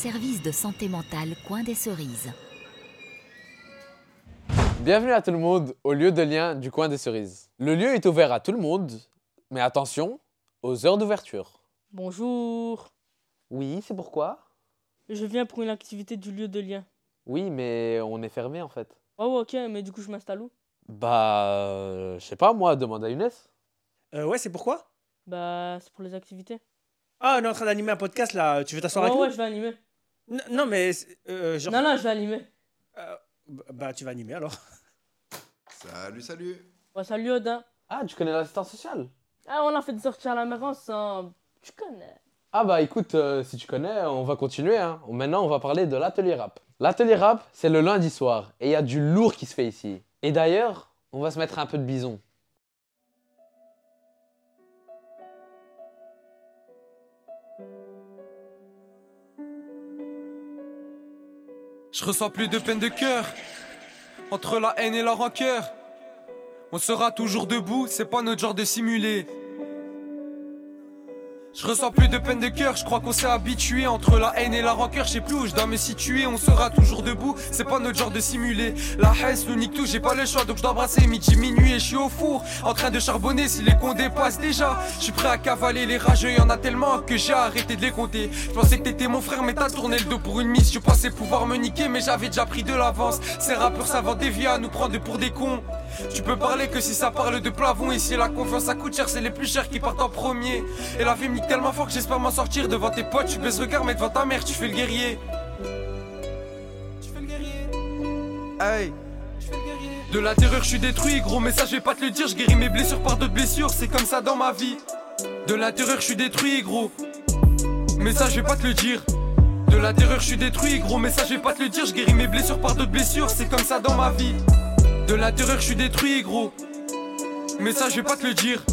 service de santé mentale Coin des Cerises. Bienvenue à tout le monde au lieu de lien du coin des cerises. Le lieu est ouvert à tout le monde, mais attention aux heures d'ouverture. Bonjour. Oui, c'est pourquoi? Je viens pour une activité du lieu de lien. Oui, mais on est fermé en fait. Oh, ok, mais du coup, je m'installe où? Bah, euh, je sais pas moi, demande à Younes. Euh, ouais, c'est pourquoi? Bah, c'est pour les activités. Ah, on est en train d'animer un podcast là, tu veux t'asseoir Ouais, avec ouais, nous je vais animer. Non, mais. euh, genre. Non, non, je vais animer. euh, bah, tu vas animer alors. Salut, salut. Ouais, salut Odin. Ah, tu connais l'assistant social? Ah, on a fait des sorties à la mer ensemble. Tu connais? Ah bah écoute, euh, si tu connais, on va continuer. Hein. Maintenant, on va parler de l'atelier rap. L'atelier rap, c'est le lundi soir, et il y a du lourd qui se fait ici. Et d'ailleurs, on va se mettre un peu de bison. Je ressens plus de peine de cœur. Entre la haine et la rancœur. On sera toujours debout, c'est pas notre genre de simuler. Je ressens plus de peine de cœur, je crois qu'on s'est habitué entre la haine et la rancœur, je sais plus où je dois me situer, on sera toujours debout, c'est pas notre genre de simuler. La haine nous nique tout, j'ai pas le choix, donc je dois brasser midi, minuit et je suis au four, en train de charbonner si les comptes dépassent déjà. Je suis prêt à cavaler les rageux, y en a tellement que j'ai arrêté de les compter. Je pensais que t'étais mon frère, mais t'as tourné le dos pour une mise, je pensais pouvoir me niquer, mais j'avais déjà pris de l'avance. Ces rappeurs savent dévier à nous prendre pour des cons. Tu peux parler que si ça parle de plafond Ici la confiance ça coûte cher C'est les plus chers qui partent en premier Et la vie tellement fort que j'espère m'en sortir Devant tes potes tu baisses regard mais devant ta mère Tu fais le guerrier De la terreur je suis détruit gros mais ça je vais pas te le dire Je guéris mes blessures par d'autres blessures C'est comme ça dans ma vie De la terreur je suis détruit gros Mais ça je vais pas te le dire de la terreur, je suis détruit, gros, mais ça je vais pas te le dire. Je guéris mes blessures par d'autres blessures, c'est comme ça dans ma vie. De la terreur, je suis détruit, gros. Mais ça, je vais pas te le dire.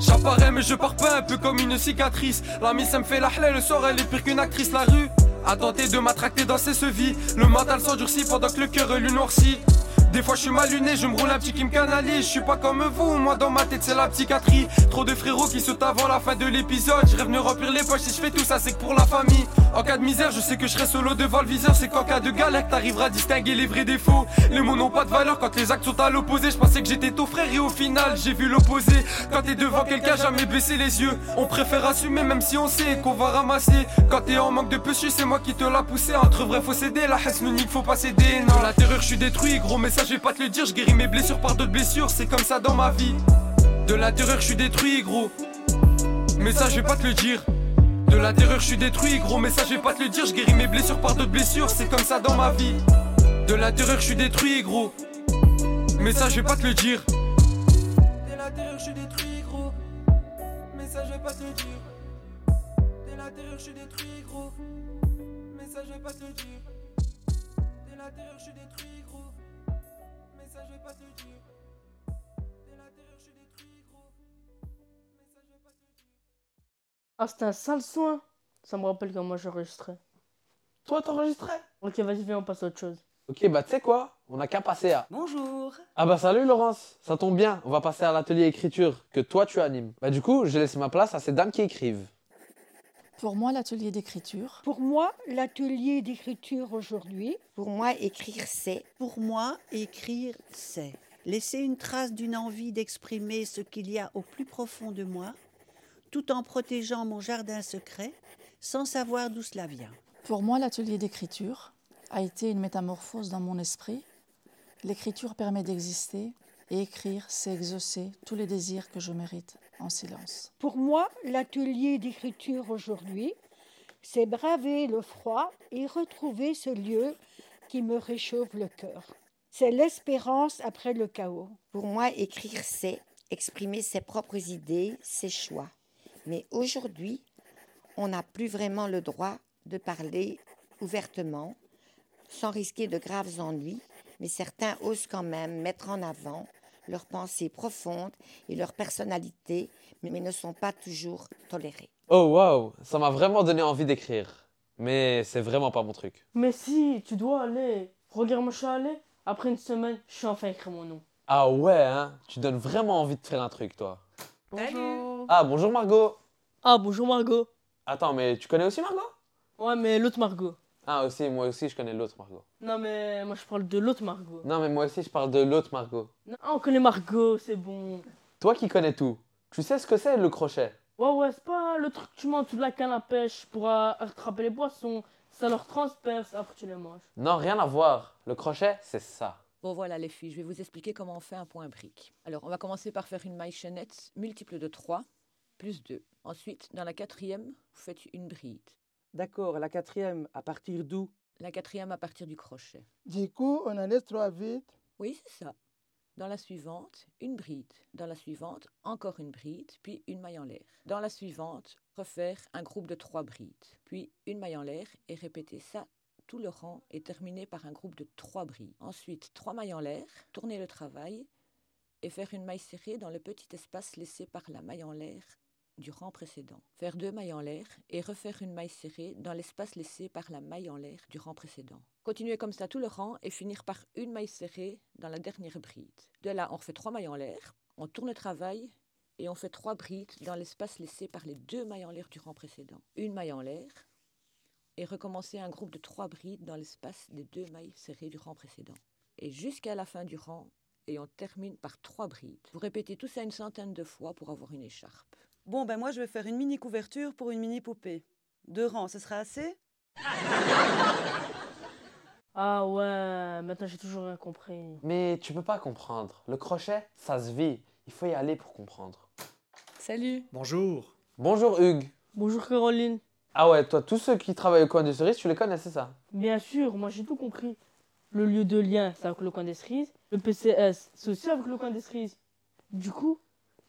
J'apparais, mais je pars pas un peu comme une cicatrice. L'ami, ça me fait la halal, le soir, elle est pire qu'une actrice. La rue a tenté de m'attracter dans ses sevies. Le mental s'endurcit pendant que le cœur lui noircit. Des fois je suis mal luné, je me roule un petit qui me canalise. Je suis pas comme vous, moi dans ma tête c'est la psychiatrie. Trop de frérots qui sautent avant la fin de l'épisode. Je rêve de remplir les poches si je fais tout ça, c'est que pour la famille. En cas de misère, je sais que je serai solo devant le viseur. C'est qu'en cas de galère, t'arriveras à distinguer les vrais défauts. Les mots n'ont pas de valeur quand les actes sont à l'opposé. Je pensais que j'étais ton frère et au final j'ai vu l'opposé. Quand t'es devant quelqu'un, jamais baisser les yeux. On préfère assumer même si on sait qu'on va ramasser. Quand t'es en manque de pechu, c'est moi qui te l'a poussé. Entre vrai, faut céder. La nique, faut pas céder. Non, la terreur, je suis détruit, gros, mais ça je vais pas te le dire. Je guéris mes blessures par d'autres blessures. C'est comme ça dans ma vie. De la terreur, je suis détruit, gros. Mais ça, je vais pas te le dire. De la terreur, je suis détruit, gros. Mais ça, je vais pas te le dire. Je guéris mes blessures par d'autres blessures. C'est comme ça dans ma vie. De la terreur, je suis détruit, gros. Mais ça, je vais pas te le dire. De la terreur, je suis détruit, gros. Mais ça, je vais pas te le dire. De la terreur, je suis détruit, gros. Mais ça, je vais pas te le dire. De je suis détruit, gros. Pas te le dire. De la terreur, je suis détruit, gros. Mais ça, je vais pas te le dire. Ah, c'était un sale soin. Ça me rappelle quand moi j'enregistrais. Toi, t'enregistrais? Ok, vas-y, viens, on passe à autre chose. Ok, bah tu sais quoi? On a qu'à passer à... Bonjour. Ah bah salut Laurence, ça tombe bien, on va passer à l'atelier écriture que toi tu animes. Bah du coup, j'ai laissé ma place à ces dames qui écrivent. Pour moi, l'atelier d'écriture, Pour moi, l'atelier d'écriture aujourd'hui, Pour moi, écrire, c'est. Pour moi, écrire, c'est laisser une trace d'une envie d'exprimer ce qu'il y a au plus profond de moi, tout en protégeant mon jardin secret, sans savoir d'où cela vient. pour moi, l'atelier d'écriture a été une métamorphose dans mon esprit. L'écriture permet d'exister et écrire, c'est exaucer tous les désirs que je mérite en silence. pour moi, l'atelier d'écriture aujourd'hui, c'est braver le froid et retrouver ce lieu qui me réchauffe le cœur. C'est l'espérance après le chaos. Pour moi, écrire, c'est exprimer ses propres idées, ses choix. Mais aujourd'hui, on n'a plus vraiment le droit de parler ouvertement, sans risquer de graves ennuis, mais certains osent quand même mettre en avant leurs pensées profondes et leur personnalité, mais ne sont pas toujours tolérés. Oh waouh, ça m'a vraiment donné envie d'écrire. Mais c'est vraiment pas mon truc. Mais si, tu dois aller. Regarde, moi je suis allé. Après une semaine, je suis enfin écrit mon nom. Ah ouais, hein Tu donnes vraiment envie de faire un truc, toi. Bonjour. Ah, bonjour Margot. Ah, bonjour Margot. Attends, mais tu connais aussi Margot? Ouais, mais l'autre Margot. Ah, aussi, moi aussi, je connais l'autre Margot. Non, mais moi je parle de l'autre Margot. Non, mais moi aussi, je parle de l'autre Margot. Non, ah, on connaît Margot, c'est bon. Toi qui connais tout, tu sais ce que c'est le crochet? Ouais, ouais, c'est pas le truc que tu mets en dessous de la canne à pêche pour euh, attraper les poissons. Ça leur transperce, après tu les manges. Non, rien à voir. Le crochet, c'est ça. Bon voilà les filles, je vais vous expliquer comment on fait un point brique. Alors on va commencer par faire une maille chaînette multiple de 3 plus 2. Ensuite, dans la quatrième, vous faites une bride. D'accord, la quatrième, à partir d'où? La quatrième à partir du crochet. Du coup, on en laisse trois vides. Oui, c'est ça. Dans la suivante, une bride. Dans la suivante, encore une bride, puis une maille en l'air. Dans la suivante, refaire un groupe de trois brides, puis une maille en l'air et répéter ça. Tout le rang est terminé par un groupe de trois brides. Ensuite, trois mailles en l'air, tourner le travail et faire une maille serrée dans le petit espace laissé par la maille en l'air du rang précédent. Faire deux mailles en l'air et refaire une maille serrée dans l'espace laissé par la maille en l'air du rang précédent. Continuer comme ça tout le rang et finir par une maille serrée dans la dernière bride. De là, on refait trois mailles en l'air, on tourne le travail et on fait trois brides dans l'espace laissé par les deux mailles en l'air du rang précédent. Une maille en l'air et recommencer un groupe de trois brides dans l'espace des deux mailles serrées du rang précédent. Et jusqu'à la fin du rang, et on termine par trois brides. Vous répétez tout ça une centaine de fois pour avoir une écharpe. Bon, ben moi je vais faire une mini couverture pour une mini poupée. Deux rangs, ce sera assez? Ah ouais, maintenant j'ai toujours rien compris. Mais tu peux pas comprendre. Le crochet, ça se vit. Il faut y aller pour comprendre. Salut Bonjour. Bonjour Hugues. Bonjour Caroline. Ah ouais, toi, tous ceux qui travaillent au coin des cerises, tu les connais, c'est ça? Bien sûr, moi j'ai tout compris. Le lieu de lien, c'est avec le coin des cerises. Le PCS, c'est aussi avec le coin des cerises. Du coup,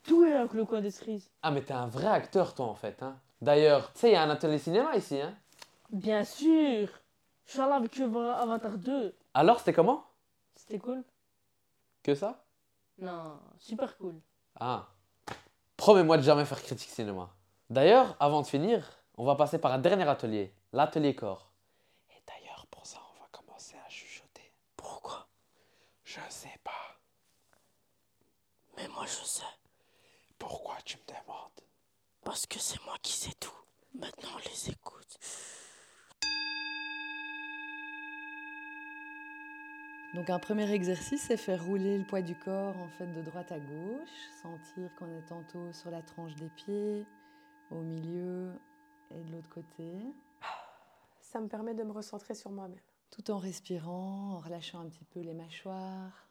tout est avec le coin des cerises. Ah, mais t'es un vrai acteur, toi, en fait. Hein. D'ailleurs, tu sais, il y a un atelier cinéma ici. Hein. Bien sûr. Je suis allé avec Avatar 2. Alors, c'était comment? C'était cool. Que ça? Non, super cool. Ah. Promets-moi de jamais faire critique cinéma. D'ailleurs, avant de finir, on va passer par un dernier atelier, l'atelier corps. Et d'ailleurs, pour ça, on va commencer à chuchoter. Pourquoi? Je sais pas. Mais moi je sais. Pourquoi tu me demandes? Parce que c'est moi qui sais tout. Maintenant, on les écoute. Donc un premier exercice, c'est faire rouler le poids du corps en fait de droite à gauche, sentir qu'on est tantôt sur la tranche des pieds, au milieu et de l'autre côté. Ça me permet de me recentrer sur moi-même. Tout en respirant, en relâchant un petit peu les mâchoires,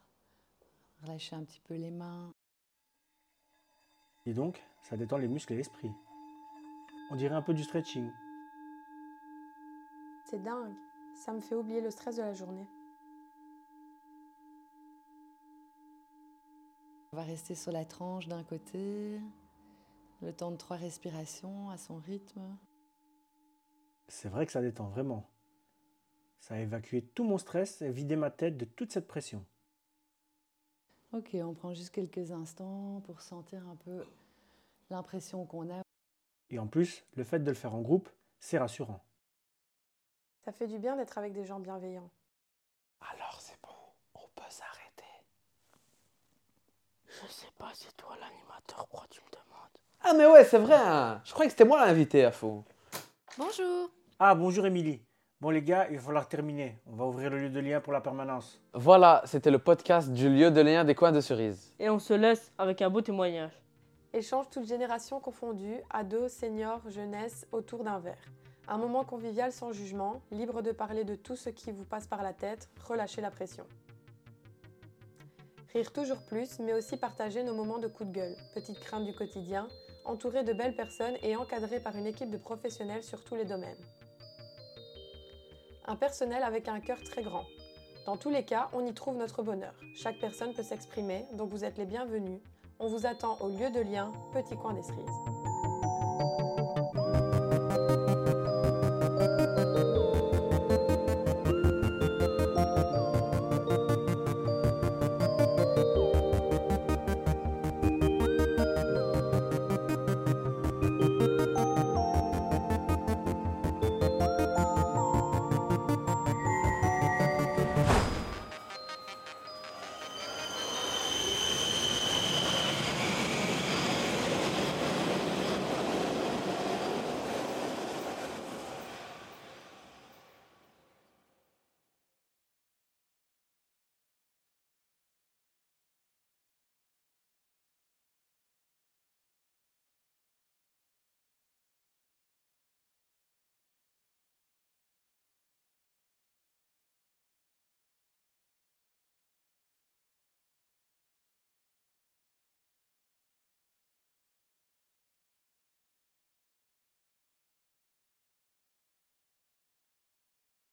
relâcher un petit peu les mains. Et donc, ça détend les muscles et l'esprit. On dirait un peu du stretching. C'est dingue. Ça me fait oublier le stress de la journée. On va rester sur la tranche d'un côté, le temps de trois respirations à son rythme. C'est vrai que ça détend vraiment. Ça a évacué tout mon stress et vidé ma tête de toute cette pression. Ok, on prend juste quelques instants pour sentir un peu l'impression qu'on a. Et en plus, le fait de le faire en groupe, c'est rassurant. Ça fait du bien d'être avec des gens bienveillants. Alors c'est bon, on peut s'arrêter. Je sais pas, c'est toi l'animateur, pourquoi tu me demandes? Ah mais ouais, c'est vrai, hein. je croyais que c'était moi l'invité à faux. Bonjour. Ah, bonjour Émilie. Bon les gars, il va falloir terminer. On va ouvrir le lieu de lien pour la permanence. Voilà, c'était le podcast du lieu de lien des coins de cerises. Et on se laisse avec un beau témoignage. Échange toute génération confondue, ados, seniors, jeunesse, autour d'un verre. Un moment convivial sans jugement, libre de parler de tout ce qui vous passe par la tête, relâchez la pression. Rire toujours plus, mais aussi partager nos moments de coup de gueule, petites craintes du quotidien, entouré de belles personnes et encadré par une équipe de professionnels sur tous les domaines. Personnel avec un cœur très grand. Dans tous les cas, on y trouve notre bonheur. Chaque personne peut s'exprimer, donc vous êtes les bienvenus. On vous attend au lieu de lien, petit coin des cerises.